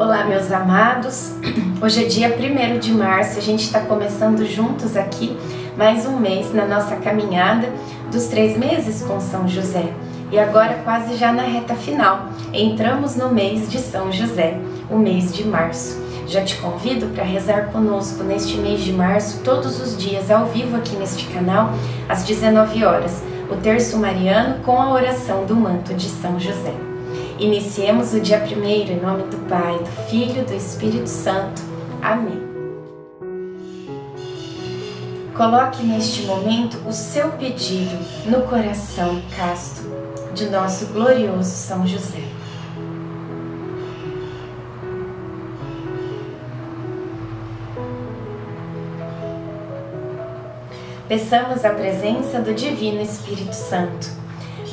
Olá, meus amados. Hoje é dia 1 de março, a gente está começando juntos aqui mais um mês na nossa caminhada dos três meses com São José. E agora, quase já na reta final, entramos no mês de São José, o mês de março. Já te convido para rezar conosco neste mês de março, todos os dias, ao vivo aqui neste canal, às 19 horas, o terço mariano com a oração do manto de São José. Iniciemos o dia primeiro em nome do Pai, do Filho e do Espírito Santo. Amém. Coloque neste momento o seu pedido no coração casto de nosso glorioso São José. Peçamos a presença do Divino Espírito Santo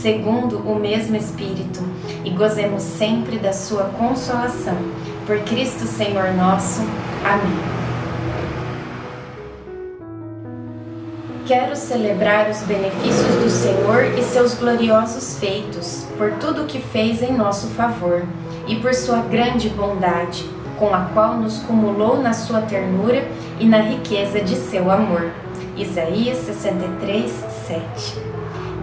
segundo o mesmo Espírito, e gozemos sempre da sua consolação. Por Cristo Senhor nosso. Amém. Quero celebrar os benefícios do Senhor e seus gloriosos feitos, por tudo o que fez em nosso favor, e por sua grande bondade, com a qual nos cumulou na sua ternura e na riqueza de seu amor. Isaías 63, 7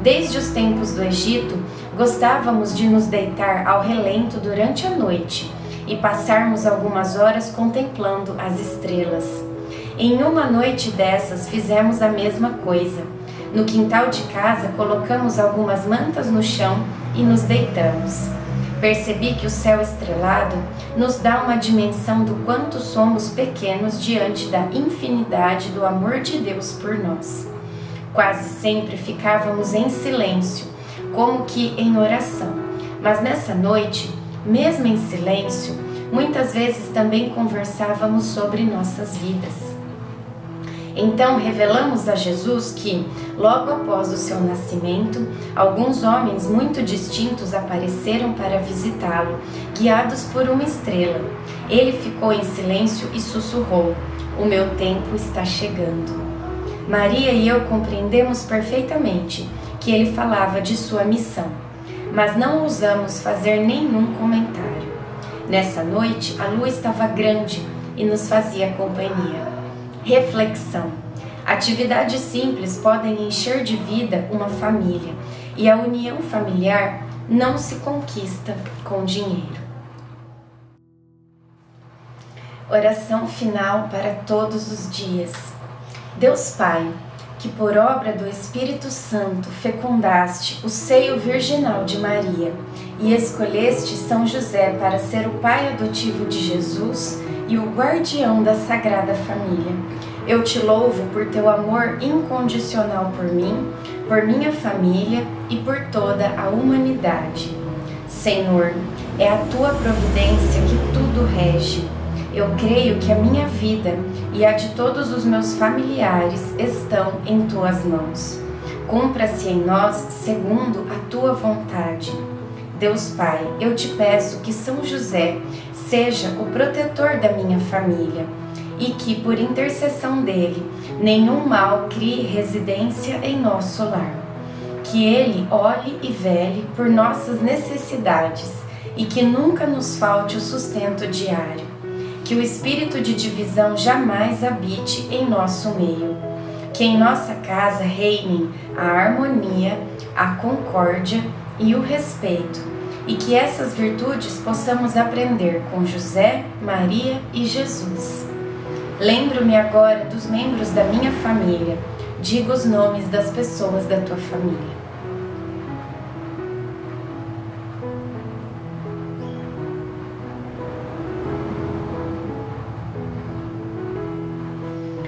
Desde os tempos do Egito, gostávamos de nos deitar ao relento durante a noite e passarmos algumas horas contemplando as estrelas. Em uma noite dessas fizemos a mesma coisa. No quintal de casa colocamos algumas mantas no chão e nos deitamos. Percebi que o céu estrelado nos dá uma dimensão do quanto somos pequenos diante da infinidade do amor de Deus por nós. Quase sempre ficávamos em silêncio, como que em oração. Mas nessa noite, mesmo em silêncio, muitas vezes também conversávamos sobre nossas vidas. Então revelamos a Jesus que, logo após o seu nascimento, alguns homens muito distintos apareceram para visitá-lo, guiados por uma estrela. Ele ficou em silêncio e sussurrou: O meu tempo está chegando. Maria e eu compreendemos perfeitamente que ele falava de sua missão, mas não ousamos fazer nenhum comentário. Nessa noite, a lua estava grande e nos fazia companhia. Reflexão. Atividades simples podem encher de vida uma família e a união familiar não se conquista com dinheiro. Oração final para todos os dias. Deus Pai, que por obra do Espírito Santo fecundaste o seio virginal de Maria e escolheste São José para ser o pai adotivo de Jesus e o guardião da Sagrada Família. Eu te louvo por teu amor incondicional por mim, por minha família e por toda a humanidade. Senhor, é a tua providência que tudo rege eu creio que a minha vida e a de todos os meus familiares estão em tuas mãos. Cumpra-se em nós segundo a tua vontade. Deus Pai, eu te peço que São José seja o protetor da minha família e que, por intercessão dele, nenhum mal crie residência em nosso lar. Que ele olhe e vele por nossas necessidades e que nunca nos falte o sustento diário que o espírito de divisão jamais habite em nosso meio. Que em nossa casa reinem a harmonia, a concórdia e o respeito, e que essas virtudes possamos aprender com José, Maria e Jesus. Lembro-me agora dos membros da minha família. Diga os nomes das pessoas da tua família.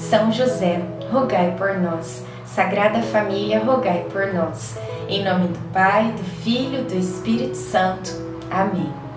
São José, rogai por nós. Sagrada Família, rogai por nós. Em nome do Pai, do Filho do Espírito Santo. Amém.